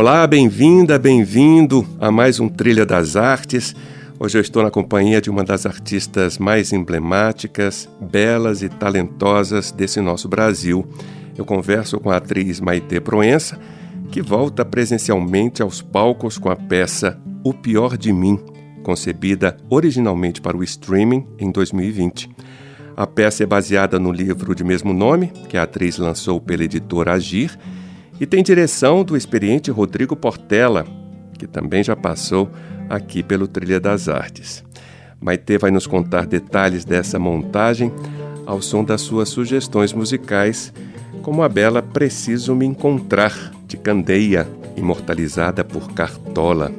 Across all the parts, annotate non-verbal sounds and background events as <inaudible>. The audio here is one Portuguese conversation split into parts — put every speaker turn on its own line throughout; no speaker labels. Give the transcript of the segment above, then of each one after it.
Olá, bem-vinda, bem-vindo a mais um Trilha das Artes. Hoje eu estou na companhia de uma das artistas mais emblemáticas, belas e talentosas desse nosso Brasil. Eu converso com a atriz Maite Proença, que volta presencialmente aos palcos com a peça O Pior de Mim, concebida originalmente para o streaming em 2020. A peça é baseada no livro de mesmo nome, que a atriz lançou pela editora Agir e tem direção do experiente Rodrigo Portela, que também já passou aqui pelo Trilha das Artes. Maite vai nos contar detalhes dessa montagem ao som das suas sugestões musicais, como a bela Preciso Me Encontrar, de Candeia, imortalizada por Cartola.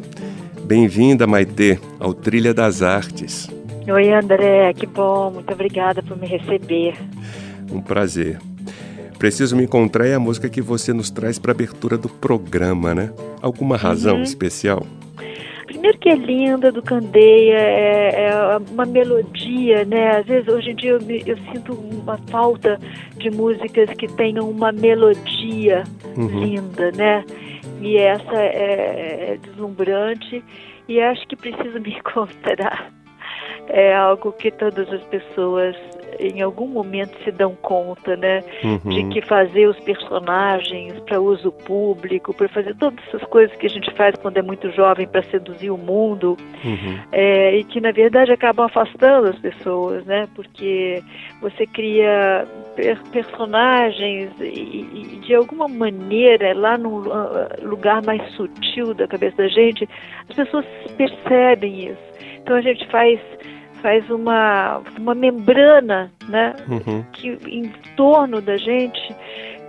Bem-vinda, Maite, ao Trilha das Artes.
Oi, André, que bom, muito obrigada por me receber.
Um prazer. Preciso Me Encontrar é a música que você nos traz para abertura do programa, né? Alguma razão uhum. especial?
Primeiro que é linda, do Candeia, é, é, uma melodia, né? Às vezes, hoje em dia, eu, eu, sinto uma falta de músicas que tenham uma melodia uhum. linda, né? E essa é, é deslumbrante e acho que preciso <laughs> me encontrar. É algo que todas as pessoas em algum momento se dão conta, né, uhum. de que fazer os personagens para uso público, para fazer todas essas coisas que a gente faz quando é muito jovem para seduzir o mundo, uhum. é, e que na verdade acabam afastando as pessoas, né, porque você cria per personagens e, e, de alguma maneira lá no lugar mais sutil da cabeça da gente, as pessoas percebem isso. Então a gente faz faz uma, uma membrana né, uhum. que, em torno da gente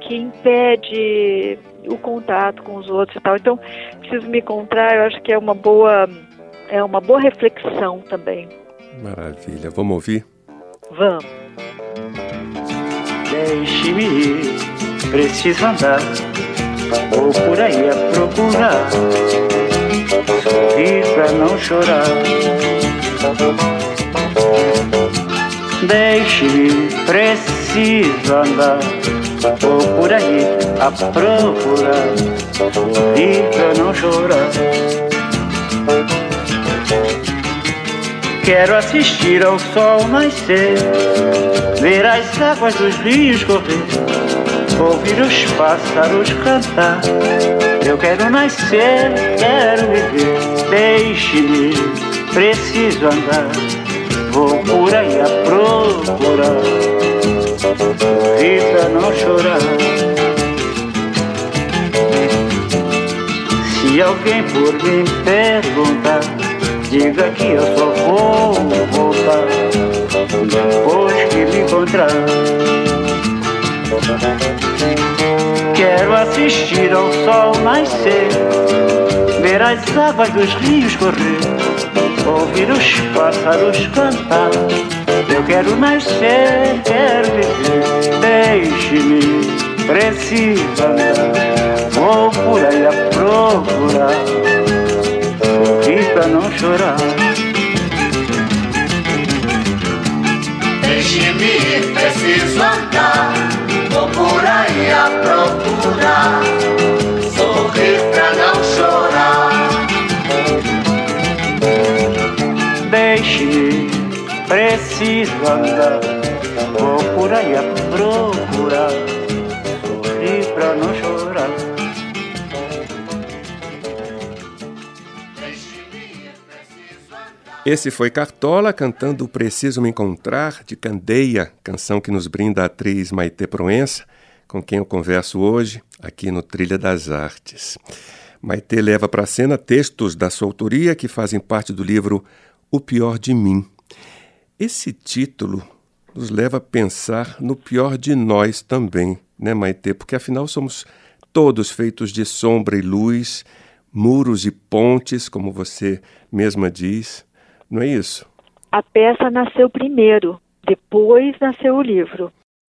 que impede o contato com os outros e tal. Então, preciso me encontrar, eu acho que é uma boa, é uma boa reflexão também.
Maravilha. Vamos ouvir?
Vamos.
Deixe-me ir, preciso andar, vou por aí a procurar, sorrir pra não chorar. Deixe-me, preciso andar. Vou por aí a procurar pra não chorar. Quero assistir ao sol nascer, ver as águas dos rios correr, ouvir os pássaros cantar. Eu quero nascer, quero viver. Deixe-me, preciso andar Vou por aí a procurar Vida não chorar. Se alguém por mim perguntar Diga que eu só vou voltar Depois que me encontrar. Quero assistir ao sol nascer Ver as águas dos rios correr ouvir os pássaros cantar. Eu quero nascer, quero viver, deixe-me, preciso andar. Vou por aí a procurar, sorrir pra não chorar.
Deixe-me, preciso andar, vou por aí a procurar,
preciso andar. Vou por aí a procurar, sorrir pra não chorar.
Esse foi Cartola cantando Preciso Me Encontrar, de Candeia, canção que nos brinda a atriz Maite Proença, com quem eu converso hoje aqui no Trilha das Artes. Maite leva para a cena textos da sua autoria que fazem parte do livro o pior de mim. Esse título nos leva a pensar no pior de nós também, né, Maite? Porque afinal somos todos feitos de sombra e luz, muros e pontes, como você mesma diz. Não é isso?
A peça nasceu primeiro, depois nasceu o livro.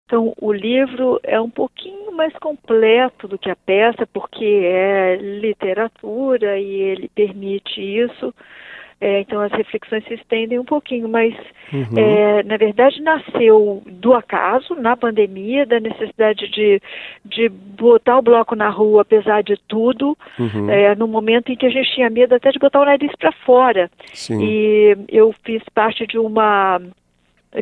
Então, o livro é um pouquinho mais completo do que a peça, porque é literatura e ele permite isso. É, então as reflexões se estendem um pouquinho, mas uhum. é, na verdade nasceu do acaso, na pandemia, da necessidade de, de botar o bloco na rua, apesar de tudo, uhum. é, no momento em que a gente tinha medo até de botar o nariz para fora. Sim. E eu fiz parte de uma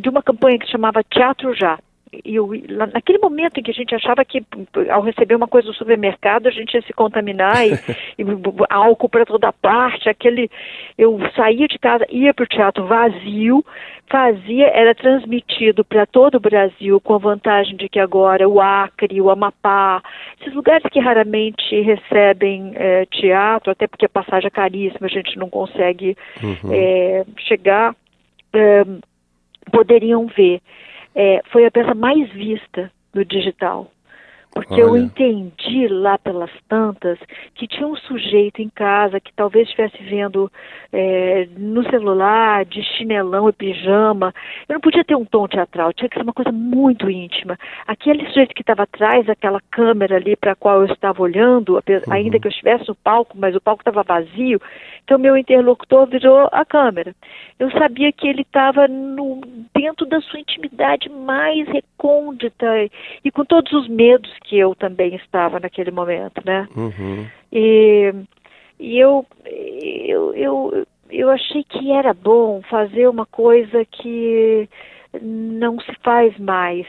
de uma campanha que se chamava Teatro Já eu, naquele momento em que a gente achava que ao receber uma coisa do supermercado a gente ia se contaminar e, <laughs> e álcool para toda parte, aquele eu saía de casa, ia para o teatro vazio, fazia, era transmitido para todo o Brasil com a vantagem de que agora o Acre, o Amapá, esses lugares que raramente recebem é, teatro, até porque a passagem é caríssima, a gente não consegue uhum. é, chegar, é, poderiam ver é, foi a peça mais vista no digital. Porque Olha. eu entendi lá pelas tantas que tinha um sujeito em casa que talvez estivesse vendo é, no celular, de chinelão e pijama. Eu não podia ter um tom teatral, tinha que ser uma coisa muito íntima. Aquele sujeito que estava atrás daquela câmera ali para a qual eu estava olhando, uhum. ainda que eu estivesse no palco, mas o palco estava vazio, então meu interlocutor virou a câmera. Eu sabia que ele estava dentro da sua intimidade mais recôndita e com todos os medos que eu também estava naquele momento, né? Uhum. E, e eu, eu, eu, eu achei que era bom fazer uma coisa que não se faz mais,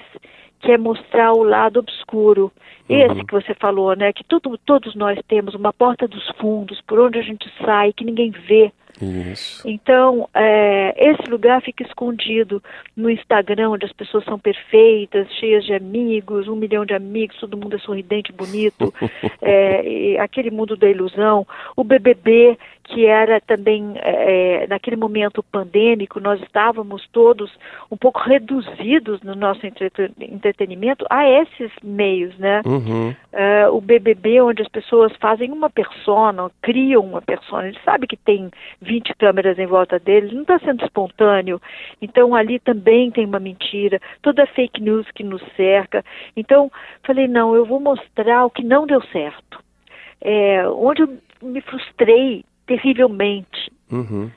que é mostrar o lado obscuro. Uhum. Esse que você falou, né? Que tudo, todos nós temos uma porta dos fundos, por onde a gente sai, que ninguém vê. Isso. Então, é, esse lugar fica escondido no Instagram, onde as pessoas são perfeitas, cheias de amigos, um milhão de amigos, todo mundo é sorridente, bonito, <laughs> é, aquele mundo da ilusão. O BBB, que era também, é, naquele momento pandêmico, nós estávamos todos um pouco reduzidos no nosso entretenimento a esses meios, né? Uhum. É, o BBB, onde as pessoas fazem uma persona, criam uma persona, ele sabe que tem 20 câmeras em volta dele, não está sendo espontâneo. Então ali também tem uma mentira, toda a fake news que nos cerca. Então falei, não, eu vou mostrar o que não deu certo. É, onde eu me frustrei terrivelmente. Uhum.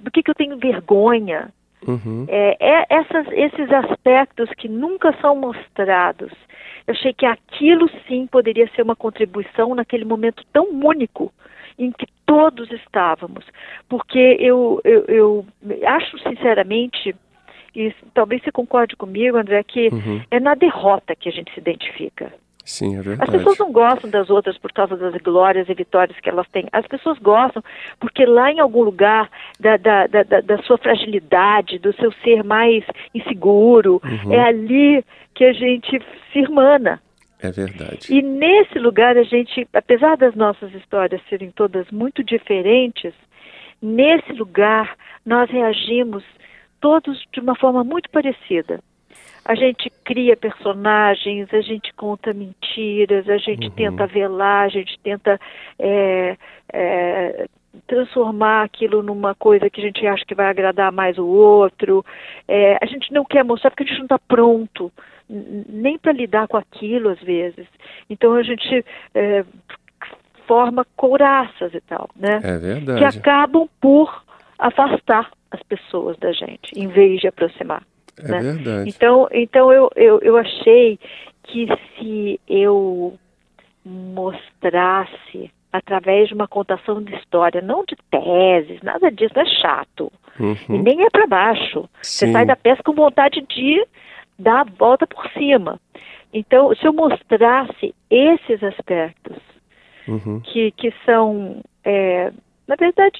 Do que, que eu tenho vergonha. Uhum. É, é essas, esses aspectos que nunca são mostrados. Eu achei que aquilo sim poderia ser uma contribuição naquele momento tão único em que todos estávamos. Porque eu, eu, eu acho sinceramente, e talvez você concorde comigo, André, que uhum. é na derrota que a gente se identifica.
Sim, é verdade.
As pessoas não gostam das outras por causa das glórias e vitórias que elas têm. As pessoas gostam porque lá em algum lugar da, da, da, da sua fragilidade, do seu ser mais inseguro, uhum. é ali que a gente se irmana.
É verdade.
E nesse lugar a gente, apesar das nossas histórias serem todas muito diferentes, nesse lugar nós reagimos todos de uma forma muito parecida. A gente cria personagens, a gente conta mentiras, a gente uhum. tenta velar, a gente tenta é, é, transformar aquilo numa coisa que a gente acha que vai agradar mais o outro. É, a gente não quer mostrar porque a gente não está pronto nem para lidar com aquilo às vezes. Então a gente é, forma couraças e tal, né?
É verdade.
Que acabam por afastar as pessoas da gente, em vez de aproximar.
É
né?
verdade.
Então, então eu, eu, eu achei que se eu mostrasse através de uma contação de história, não de teses, nada disso, é chato. Uhum. E nem é para baixo. Sim. Você sai da peça com vontade de dar a volta por cima. Então, se eu mostrasse esses aspectos, uhum. que, que são é, na verdade.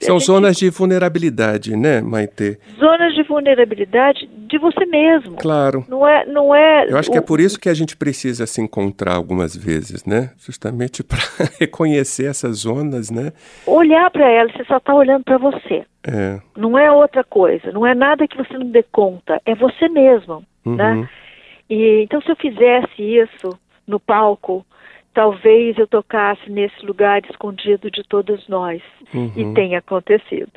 São gente... zonas de vulnerabilidade, né, Maite?
Zonas de vulnerabilidade de você mesmo.
Claro.
Não é. Não é
Eu acho o... que é por isso que a gente precisa se encontrar algumas vezes, né? Justamente <laughs> para reconhecer essas zonas, né?
Olhar para elas, você só está olhando para você.
É.
Não é outra coisa. Não é nada que você não dê conta. É você mesmo, né? uhum. né? E então se eu fizesse isso no palco, talvez eu tocasse nesse lugar escondido de todos nós.
Uhum.
E tem acontecido.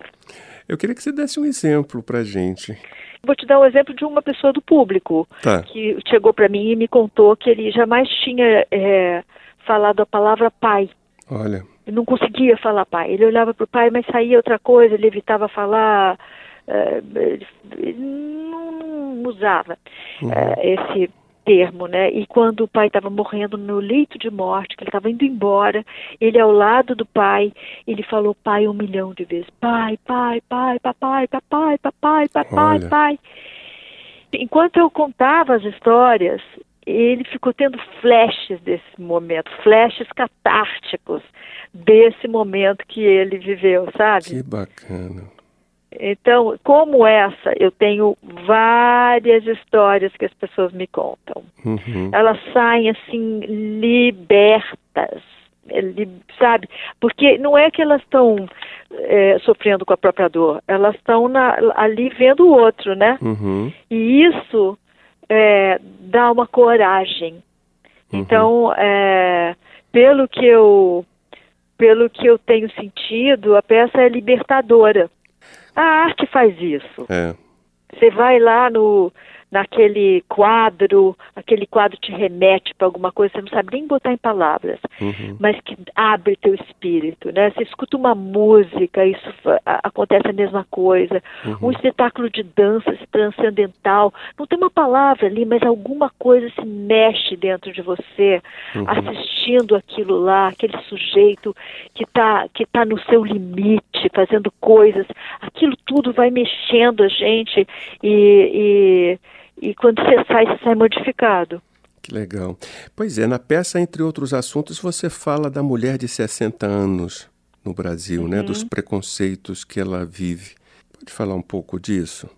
Eu queria que você desse um exemplo pra gente.
Vou te dar um exemplo de uma pessoa do público
Tá.
que chegou para mim e me contou que ele jamais tinha é, falado a palavra pai.
Olha.
Ele não conseguia falar pai. Ele olhava para o pai, mas saía outra coisa, ele evitava falar, eh, ele, ele não, não usava eh, esse termo, né? E quando o pai estava morrendo no leito de morte, que ele estava indo embora, ele ao lado do pai, ele falou pai um milhão de vezes, pai, pai, pai, papai, papai, papai, papai,
Olha.
pai. Enquanto eu contava as histórias, ele ficou tendo flashes desse momento, flashes catárticos desse momento que ele viveu, sabe?
Que bacana.
Então, como essa, eu tenho várias histórias que as pessoas me contam.
Uhum.
Elas saem assim libertas, é, sabe? Porque não é que elas estão é, sofrendo com a própria dor, elas estão ali vendo o outro, né?
Uhum.
E isso é, dá uma coragem.
Uhum.
Então, é, pelo que eu pelo que eu tenho sentido, a peça é libertadora. A arte faz isso.
É.
Você vai lá no naquele quadro, aquele quadro te remete para alguma coisa, você não sabe nem botar em palavras,
Uhum.
mas que abre teu espírito, né? Você escuta uma música, isso a- acontece a mesma coisa. Um espetáculo de dança transcendental, não tem uma palavra ali, mas alguma coisa se mexe dentro de você, assistindo aquilo lá, aquele sujeito que está que tá no seu limite, fazendo coisas, aquilo tudo vai mexendo a gente e, e, e quando você sai, você sai modificado.
Que legal. Pois é, na peça, entre outros assuntos, você fala da mulher de 60 anos no Brasil, né? Dos preconceitos que ela vive. Pode falar um pouco disso?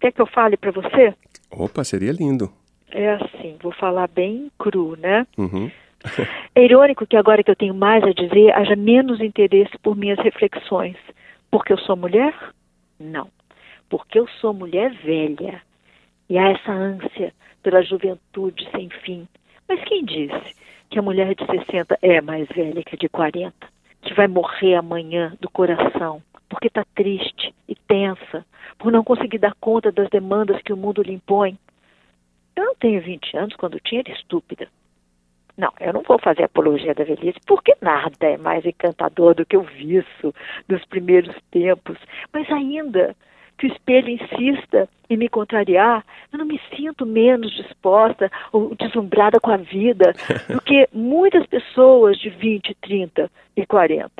Quer que eu fale para você?
Opa, seria lindo.
É assim, vou falar bem cru, né?
Uhum. <laughs>
É irônico que agora que eu tenho mais a dizer, haja menos interesse por minhas reflexões. Porque eu sou mulher? Não. Porque eu sou mulher velha. E há essa ânsia pela juventude sem fim. Mas quem disse que a mulher de 60 é mais velha que a de 40? Que vai morrer amanhã do coração, porque está triste e tensa, por não conseguir dar conta das demandas que o mundo lhe impõe. Eu não tenho 20 anos, quando tinha era estúpida. Não, eu não vou fazer apologia da velhice, porque nada é mais encantador do que o viço dos primeiros tempos. Mas ainda que o espelho insista em me contrariar, eu não me sinto menos disposta ou deslumbrada com a vida <laughs> do que muitas pessoas de 20, 30 e 40.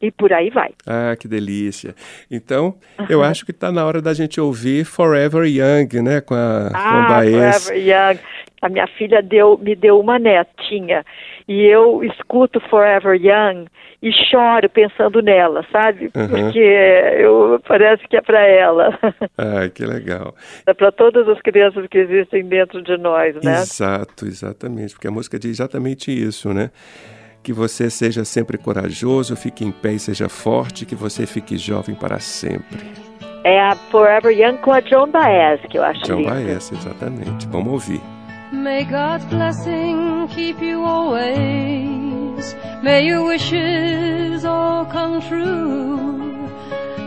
E por aí vai.
Ah, que delícia. Então, eu acho que está na hora da gente ouvir Forever Young, né? Com a, com a
Ah,
Baez.
Forever Young. A minha filha deu, me deu uma netinha e eu escuto Forever Young e choro pensando nela, sabe?
Uhum.
Porque eu, parece que é para ela. <laughs>
Ah, que legal.
é para todas as crianças que existem dentro de nós, né?
Exato, exatamente. Porque a música diz exatamente isso, né? Que você seja sempre corajoso, fique em pé e seja forte, que você fique jovem para sempre.
É a Forever Young com a Joan Baez, que eu acho
John
linda.
Baez, exatamente. Vamos ouvir.
May God's blessing keep you always. May your wishes all come true.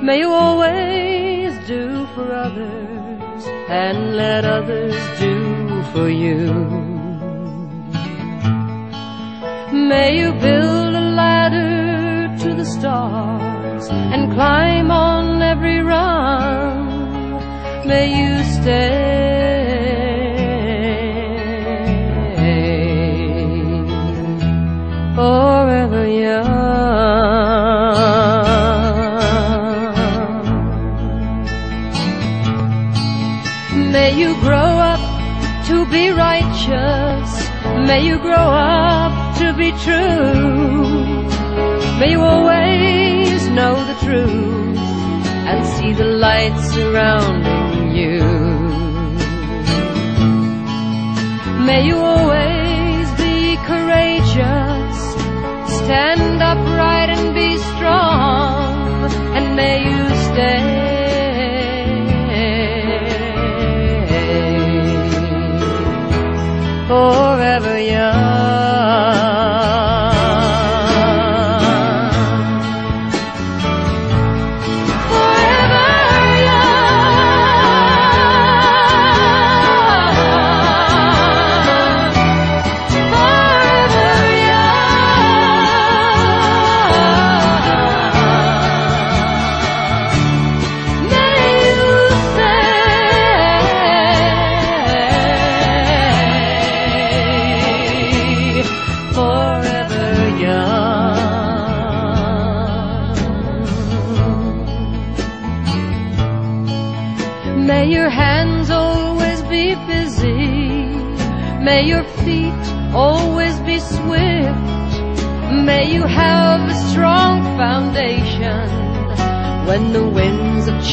May you always do for others and let others do for you. May you build a ladder to the stars and climb on every rung. May you stay righteous. May you grow up to be true. May you always know the truth and see the light surrounding you. May you always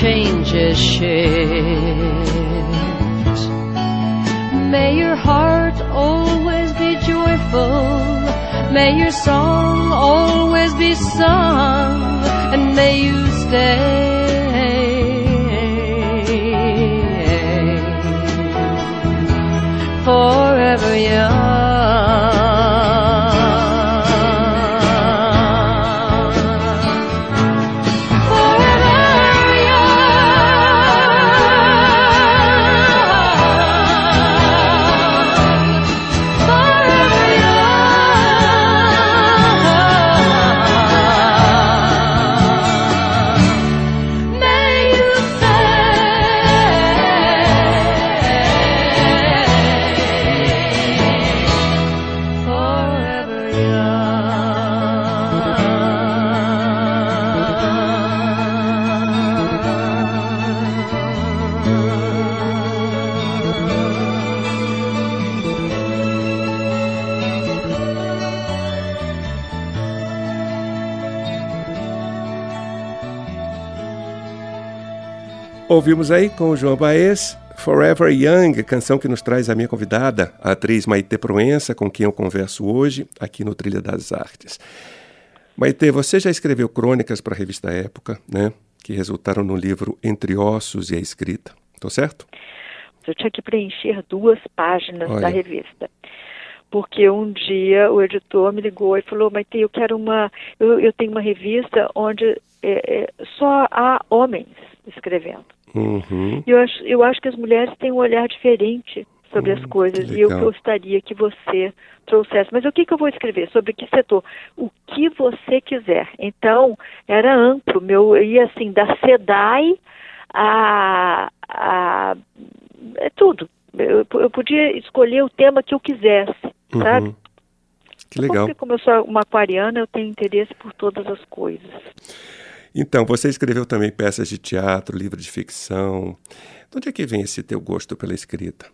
of shift. May your heart always be joyful. May your song always be sung. And may you stay forever young.
Ouvimos aí com o João Baez, Forever Young, canção que nos traz a minha convidada, a atriz Maite Proença, com quem eu converso hoje aqui no Trilha das Artes. Maite, você já escreveu crônicas para a revista Época, né? Que resultaram no livro Entre Ossos e a Escrita. Estou certo?
Eu tinha que preencher duas páginas Olha. da revista porque um dia o editor me ligou e falou, Maite, eu quero uma, eu, eu tenho uma revista onde é, é, só há homens escrevendo.
Uhum.
Eu, acho, eu acho que as mulheres têm um olhar diferente sobre as coisas e eu gostaria que você trouxesse. Mas o que, que eu vou escrever? Sobre que setor? O que você quiser. Então, era amplo. Meu, ia assim, da SEDAI a, a é tudo. Eu, eu podia escolher o tema que eu quisesse, uhum. sabe?
Que legal.
Porque como eu sou uma aquariana, eu tenho interesse por todas as coisas.
Então, você escreveu também peças de teatro, livro de ficção. De onde é que vem esse teu gosto pela escrita?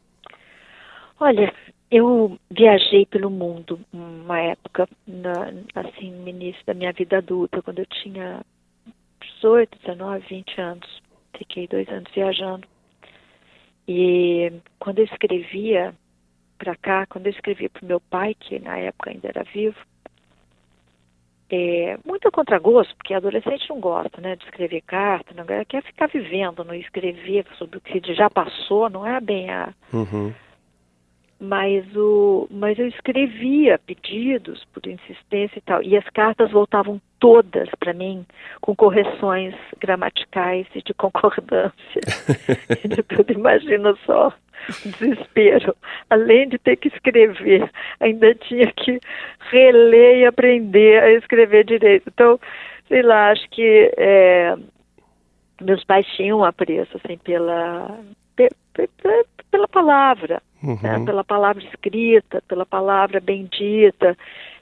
Olha, eu viajei pelo mundo uma época, na, assim, no início da minha vida adulta, quando eu tinha 18, 19, 20 anos. Fiquei dois anos viajando. E quando eu escrevia para cá, quando eu escrevia para o meu pai, que na época ainda era vivo, é, muito a contragosto, porque adolescente não gosta né, de escrever carta, não quer ficar vivendo, não escrever sobre o que já passou, não é bem a.
Uhum.
Mas, o, mas eu escrevia pedidos por insistência e tal, e as cartas voltavam todas para mim com correções gramaticais e de concordância. <laughs> <laughs> de tudo, imagina só desespero. Além de ter que escrever, ainda tinha que reler e aprender a escrever direito. Então, sei lá, acho que é, meus pais tinham apreço assim, pela, pela palavra, né? uhum. né? pela palavra escrita, pela palavra bendita,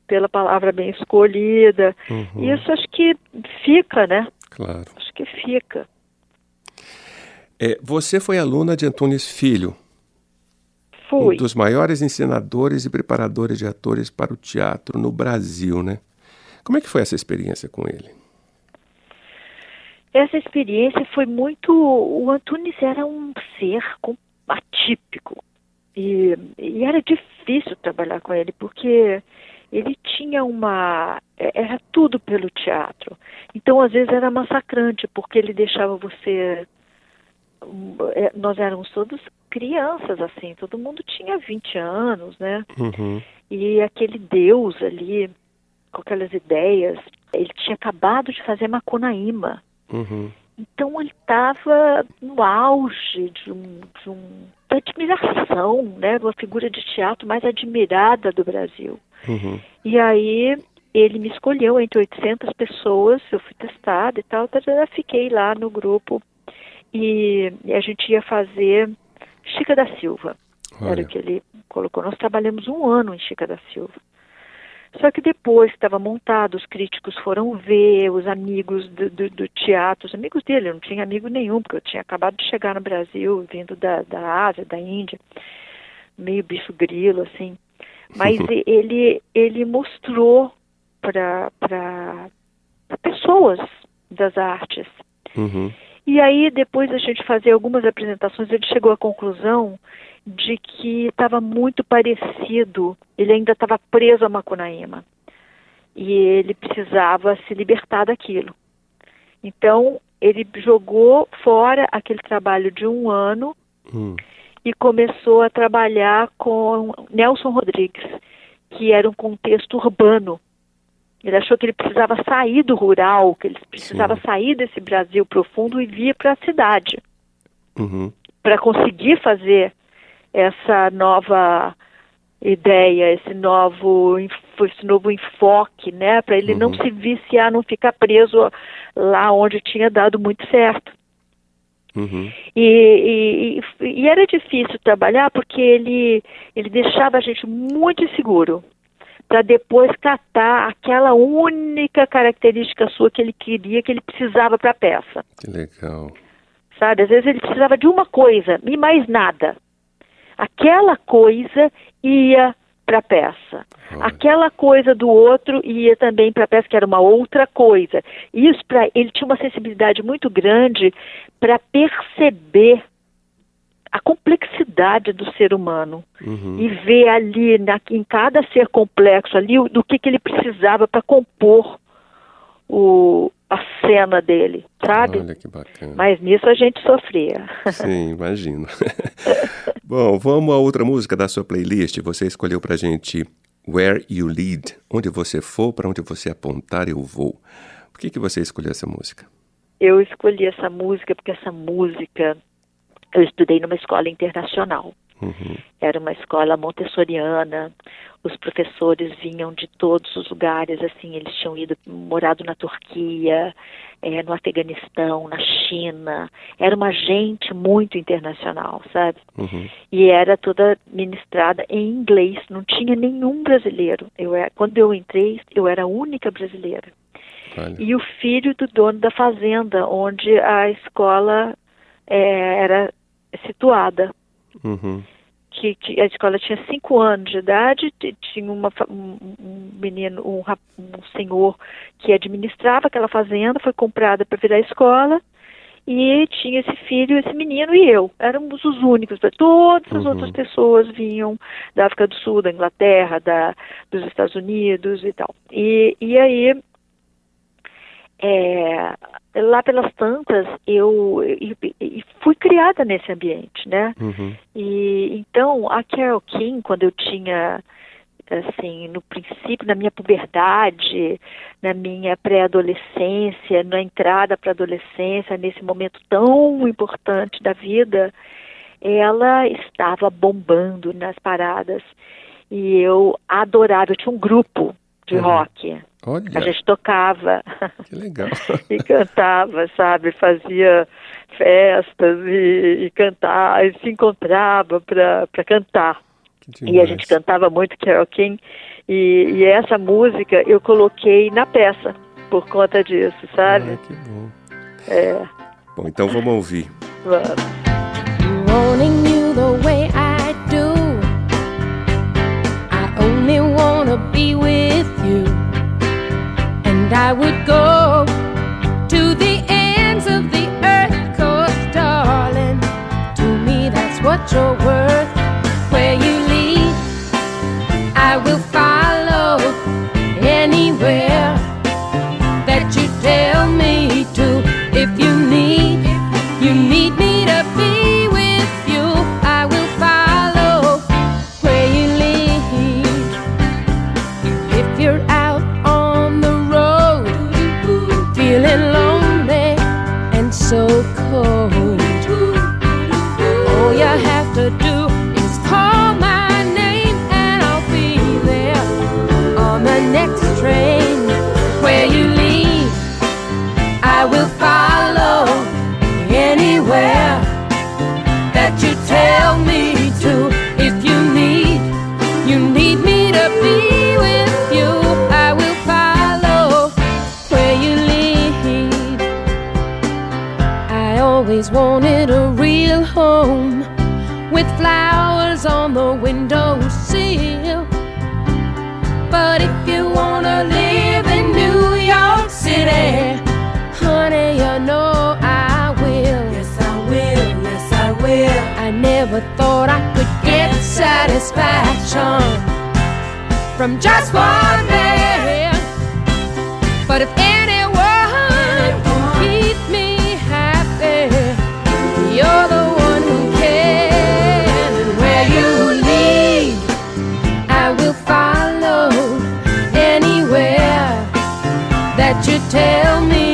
pela palavra bem escolhida. Uhum. E isso acho que fica, né?
Claro.
Acho que fica.
É, você foi aluna de Antunes Filho,
Fui.
Um dos maiores ensinadores e preparadores de atores para o teatro no Brasil, né? Como é que foi essa experiência com ele?
Essa experiência foi muito. O Antunes era um ser atípico e, e era difícil trabalhar com ele porque ele tinha uma. Era tudo pelo teatro. Então, às vezes, era massacrante, porque ele deixava você é, nós éramos todos crianças, assim, todo mundo tinha 20 anos, né?
Uhum.
E aquele Deus ali, com aquelas ideias, ele tinha acabado de fazer Macunaíma.
Uhum.
Então ele estava no auge de um, de um de admiração, né, uma figura de teatro mais admirada do Brasil.
Uhum.
E aí ele me escolheu entre 800 pessoas, eu fui testada e tal, fiquei lá no grupo e a gente ia fazer Chica da Silva. Era
Olha.
o que ele colocou. Nós trabalhamos um ano em Chica da Silva. Só que depois que estava montado, os críticos foram ver, os amigos do, do, do teatro, os amigos dele, eu não tinha amigo nenhum, porque eu tinha acabado de chegar no Brasil, vindo da, da Ásia, da Índia, meio bicho grilo, assim. Mas <laughs> ele, ele mostrou para pessoas das artes.
Uhum.
E aí, depois a gente fazer algumas apresentações, ele chegou à conclusão de que estava muito parecido, ele ainda estava preso a Macunaíma. E ele precisava se libertar daquilo. Então, ele jogou fora aquele trabalho de um ano
Hum.
e começou a trabalhar com Nelson Rodrigues, que era um contexto urbano. Ele achou que ele precisava sair do rural, que ele precisava
Sim.
sair desse Brasil profundo e vir para a cidade,
Uhum.
para conseguir fazer essa nova ideia, esse novo, esse novo enfoque, né? Para ele não
Uhum.
se viciar, não ficar preso lá onde tinha dado muito certo.
Uhum.
E, e, e era difícil trabalhar porque ele, ele deixava a gente muito inseguro para depois catar aquela única característica sua que ele queria, que ele precisava para a peça.
Que legal.
Sabe? Às vezes ele precisava de uma coisa e mais nada. Aquela coisa ia para a peça.
Olha.
Aquela coisa do outro ia também para a peça, que era uma outra coisa. Isso para ele tinha uma sensibilidade muito grande para perceber a complexidade do ser humano
Uhum.
e ver ali na- em cada ser complexo ali o- do que, que ele precisava para compor o, a cena dele, sabe?
Olha que bacana.
Mas nisso a gente sofria.
Sim, imagino. <laughs> Bom, vamos a outra música da sua playlist. Você escolheu pra gente Where You Lead. Onde você for, para onde você apontar, eu vou. Por que, que você escolheu essa música?
Eu escolhi essa música porque essa música eu estudei numa escola internacional.
Uhum.
Era uma escola montessoriana. Os professores vinham de todos os lugares, assim, eles tinham ido morado na Turquia, eh, no Afeganistão, na China. Era uma gente muito internacional, sabe?
Uhum.
e era toda ministrada em inglês, não tinha nenhum brasileiro. Eu era, quando eu entrei, eu era a única brasileira.
Olha.
E o filho do dono da fazenda, onde a escola eh, era situada.
Uhum.
Que, que a escola tinha cinco anos de idade, tinha uma, um, um menino, um, um senhor que administrava aquela fazenda, foi comprada para virar escola, e tinha esse filho, esse menino e eu. Éramos os únicos. Todas as
Uhum.
outras pessoas vinham da África do Sul, da Inglaterra, da, dos Estados Unidos e tal. E, e aí, é, lá pelas tantas, eu e- e fui criada nesse ambiente, né?
Uhum.
E então a Carol King, quando eu tinha assim, no princípio, na minha puberdade, na minha pré-adolescência, na entrada para a adolescência, nesse momento tão importante da vida, ela estava bombando nas paradas. E eu adorava, eu tinha um grupo de
Uhum.
rock.
Olha,
A gente tocava
que legal. <laughs>
e cantava, sabe? Fazia festas e, e cantar, e se encontrava para cantar. E a gente cantava muito Carol King. E, e essa música eu coloquei na peça por conta disso, sabe?
Ah, que bom.
É,
Bom, então vamos ouvir.
vamos.
And I would go to the ends of the earth, cause darling, to me that's what you're worth. know I will.
Yes, I will. Yes, I will.
I never thought I could get satisfaction from just one man. But if anyone can keep me happy, you're the one who can. And where you lead, I will follow anywhere that you tell me.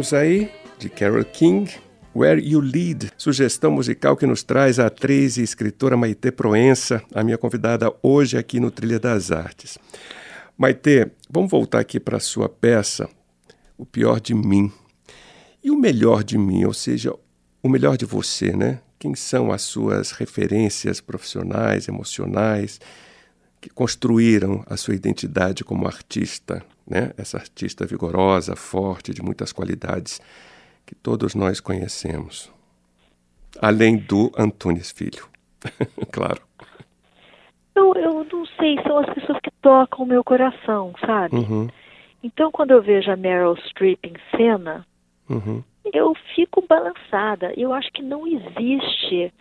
Ouvimos aí, de Carole King, Where You Lead, sugestão musical que nos traz a atriz e escritora Maite Proença, a minha convidada hoje aqui no Trilha das Artes. Maite, vamos voltar aqui para a sua peça, O Pior de Mim. E o melhor de mim, ou seja, o melhor de você, né? Quem são as suas referências profissionais, emocionais, que construíram a sua identidade como artista, né? Essa artista vigorosa, forte, de muitas qualidades que todos nós conhecemos. Além do Antunes Filho, <laughs> claro.
Eu, eu não sei, são as pessoas que tocam o meu coração, sabe?
Uhum,
Então, quando eu vejo a Meryl Streep em cena,
uhum,
eu fico balançada. Eu acho que não existe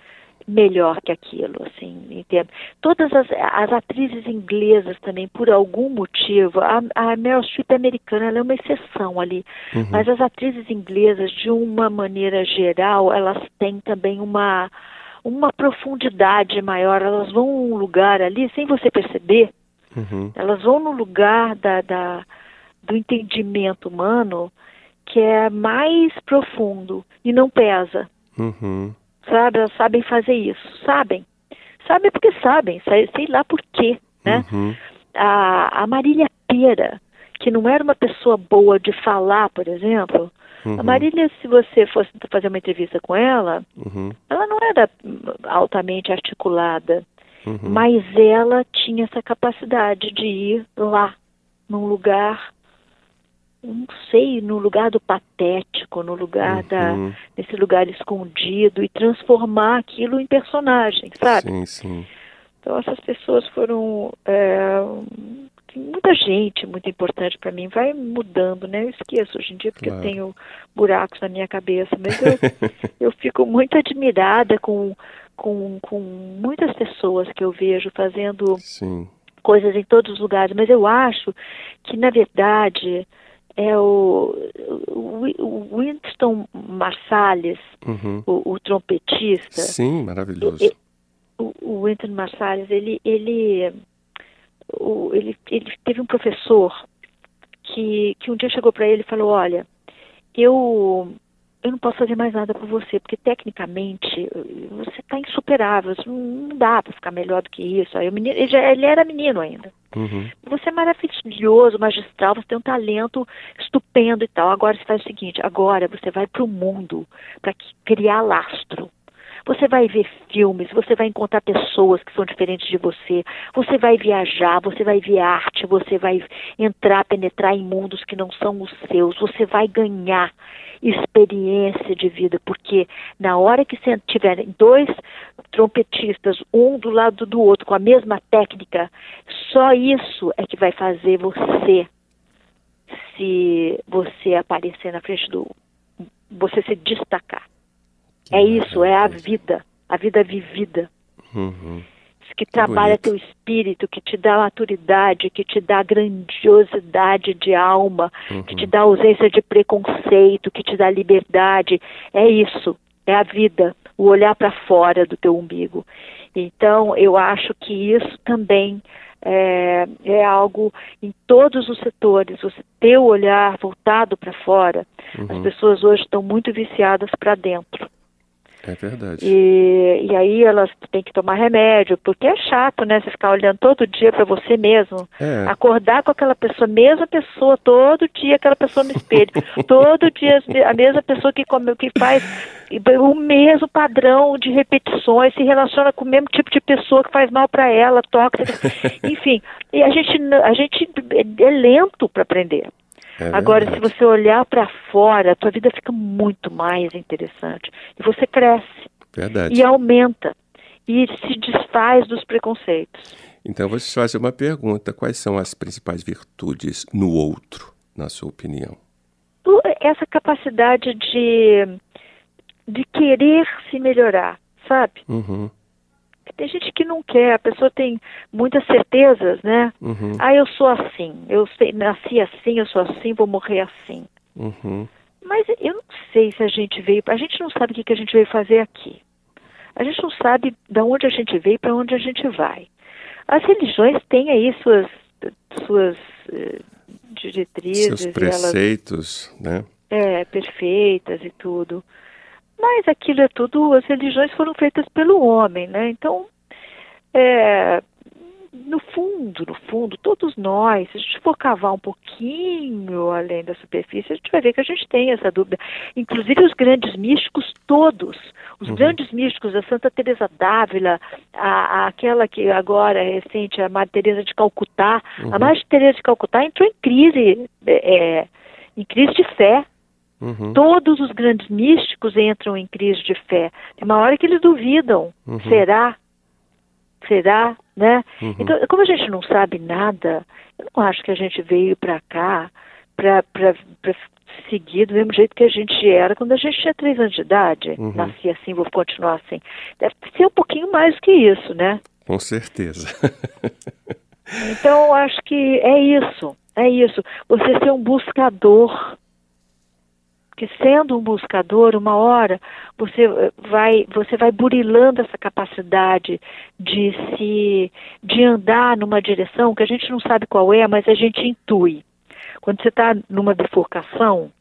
melhor que aquilo, assim, em termos. Todas as, as atrizes inglesas também, por algum motivo, a, a Meryl Streep é americana, ela é uma exceção ali,
uhum.
mas as atrizes inglesas, de uma maneira geral, elas têm também uma uma profundidade maior, elas vão num lugar ali, sem você perceber,
uhum,
elas vão no lugar da, da, do entendimento humano que é mais profundo e não pesa,
uhum,
sabe? Elas sabem fazer isso, sabem. Sabem porque sabem, sei, lá por quê, né?
uhum,
A, a Marília Pera, que não era uma pessoa boa de falar, por exemplo,
uhum,
a Marília, se você fosse fazer uma entrevista com ela,
uhum,
ela não era altamente articulada,
uhum,
mas ela tinha essa capacidade de ir lá, num lugar, não sei, no lugar do patético, no lugar da,
uhum.
nesse lugar escondido e transformar aquilo em personagem, sabe?
Sim, sim.
Então essas pessoas foram é, muita gente muito importante para mim. Vai mudando, né? Eu esqueço hoje em dia porque
Claro.
eu tenho buracos na minha cabeça, mas eu, <laughs> eu fico muito admirada com, com, com muitas pessoas que eu vejo fazendo
Sim.
coisas em todos os lugares, mas eu acho que na verdade é o, o, Winston Marsalis,
Uhum.
o, o trompetista,
Sim, maravilhoso.
e- o, o Winston Marsalis, ele, ele, o, ele, ele teve um professor que, que um dia chegou para ele e falou, olha, eu, eu não posso fazer mais nada por você, porque tecnicamente você está insuperável, não, dá para ficar melhor do que isso. Aí o menino, ele, já, ele era menino ainda.
Uhum.
Você é maravilhoso, magistral, você tem um talento estupendo e tal. Agora você faz o seguinte, agora você vai para o mundo para criar lastro. Você vai ver filmes, você vai encontrar pessoas que são diferentes de você, você vai viajar, você vai ver arte, você vai entrar, penetrar em mundos que não são os seus, você vai ganhar experiência de vida, porque na hora que tiverem dois trompetistas, um do lado do outro, com a mesma técnica, só isso é que vai fazer você se você aparecer na frente do. você se destacar. É isso, é a vida, a vida vivida.
Uhum.
Que trabalha teu espírito, que te dá maturidade, que te dá grandiosidade de alma, que te dá ausência de preconceito, que te dá liberdade. É isso, é a vida, o olhar para fora do teu umbigo. Então, eu acho que isso também é, é algo em todos os setores, você ter o olhar voltado para fora. As pessoas hoje estão muito viciadas para dentro.
É verdade.
E, e aí elas têm que tomar remédio, porque é chato, né? Você ficar olhando todo dia para você mesmo.
É.
Acordar com aquela pessoa, mesma pessoa, todo dia aquela pessoa no espelho. <laughs> todo dia a mesma pessoa que, come, que faz o mesmo padrão de repetições, se relaciona com o mesmo tipo de pessoa que faz mal para ela, tóxica. <laughs> Enfim, e a gente, a gente é lento para aprender.
É
Agora, se você olhar para fora, a tua vida fica muito mais interessante. E você cresce
Verdade.
e aumenta e se desfaz dos preconceitos.
Então, eu vou te fazer uma pergunta. Quais são as principais virtudes no outro, na sua opinião?
Essa capacidade de, de querer se melhorar, sabe?
Uhum,
Tem gente que não quer, a pessoa tem muitas certezas, né?
uhum,
Ah, eu sou assim, eu sei- nasci assim, eu sou assim, vou morrer assim.
uhum.
Mas eu não sei se a gente veio, a gente não sabe o que, que a gente veio fazer aqui. A gente não sabe de onde a gente veio e para onde a gente vai. As religiões têm aí suas, suas eh, diretrizes,
Seus
e elas
preceitos, né?
é, perfeitas e tudo. Mas aquilo é tudo, as religiões foram feitas pelo homem, né? Então, é, no fundo, no fundo, todos nós, se a gente for cavar um pouquinho além da superfície, a gente vai ver que a gente tem essa dúvida. Inclusive os grandes místicos todos, os grandes místicos, a Santa Teresa d'Ávila, a, a- aquela que agora é recente, a Madre Teresa de Calcutá, a Madre Teresa de Calcutá entrou em crise, é, em crise de fé.
Uhum,
Todos os grandes místicos entram em crise de fé. Tem uma hora que eles duvidam.
Uhum.
Será? Será? Né?
Uhum.
Então, como a gente não sabe nada, eu não acho que a gente veio para cá para seguir do mesmo jeito que a gente era quando a gente tinha três anos de idade.
Uhum.
Nasci assim, vou continuar assim. Deve ser um pouquinho mais do que isso, né?
Com certeza.
Então, eu acho que é isso, é isso. Você ser um buscador. Que sendo um buscador, uma hora você eh, vai, você vai burilando essa capacidade de se, de andar numa direção que a gente não sabe qual é, mas a gente intui. Quando você está numa bifurcação,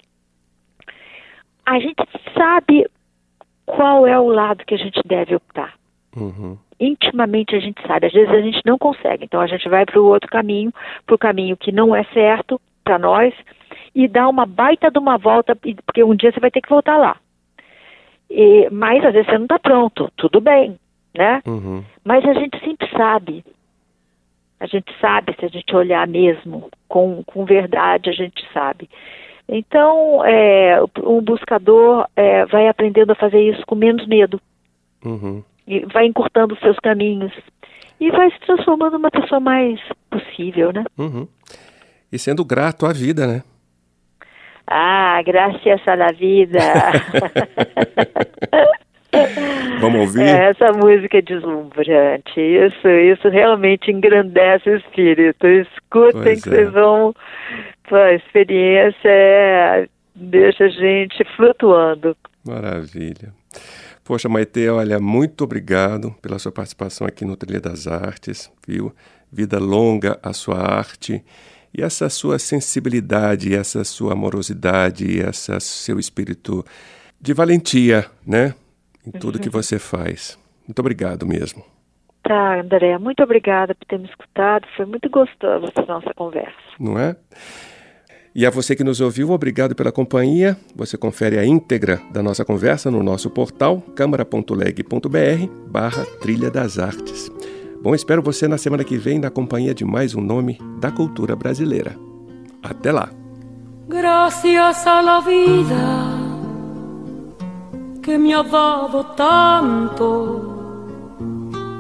a gente sabe qual é o lado que a gente deve optar
Uhum,
intimamente a gente sabe. Às vezes a gente não consegue, então a gente vai para o outro caminho, para o caminho que não é certo para nós, e dá uma baita de uma volta, porque um dia você vai ter que voltar lá. E- mas às vezes você não está pronto, tudo bem, né?
uhum.
Mas a gente sempre sabe. A gente sabe se a gente olhar mesmo, com, com verdade, a gente sabe. Então, é, um buscador é, vai aprendendo a fazer isso com menos medo
Uhum.
e vai encurtando os seus caminhos e vai se transformando numa pessoa mais possível, né?
Uhum. E sendo grato à vida, né?
Ah, graças a la vida. <laughs>
Vamos ouvir?
É, essa música é deslumbrante. Isso, isso realmente engrandece o espírito. Escutem
Pois
que
é.
vocês vão. A experiência é, deixa a gente flutuando.
Maravilha. Poxa, Maite, olha, muito obrigado pela sua participação aqui no Trilha das Artes, viu? Vida longa a sua arte e essa sua sensibilidade, essa sua amorosidade, esse seu espírito de valentia, né? Em tudo que você faz. Muito obrigado mesmo.
Tá, André, muito obrigada por ter me escutado. Foi muito gostosa essa nossa conversa.
não é? E a você que nos ouviu, obrigado pela companhia. Você confere a íntegra da nossa conversa no nosso portal câmara.leg.br barra Trilha das Artes. Bom, espero você na semana que vem na companhia de mais um nome da cultura brasileira. Até lá!
Gracias a la vida que me ha dado tanto,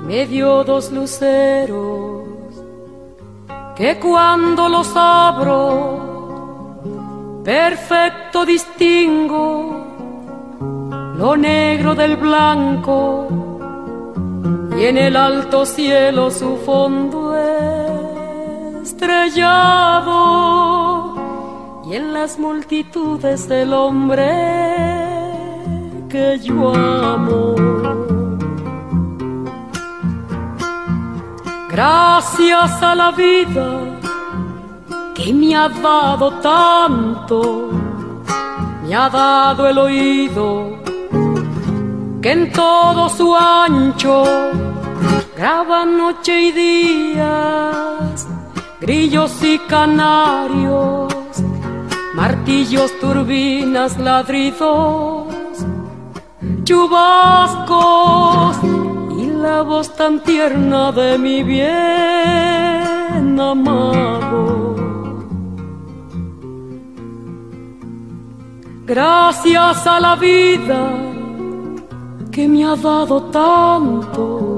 me dio dos luceros que cuando los abro Perfecto distingo lo negro del blanco y en el alto cielo su fondo estrellado y en las multitudes el hombre que yo amo. Gracias a la vida que me ha dado tanto, me ha dado el oído que en todo su ancho graba noche y días, grillos y canarios, martillos, turbinas, ladridos, chubascos y la voz tan tierna de mi bien amado. Gracias a la vida que me ha dado tanto,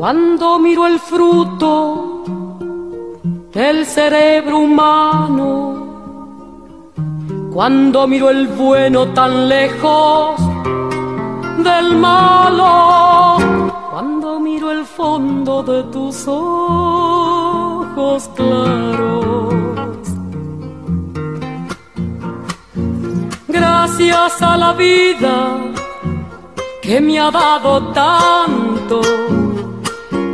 cuando miro el fruto del cerebro humano, cuando miro el bueno tan lejos del malo, cuando miro el fondo de tus ojos claros. Gracias a la vida que me ha dado tanto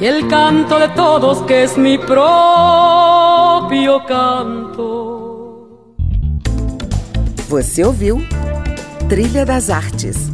y el canto de todos que es mi próprio canto.
Você ouviu Trilha das Artes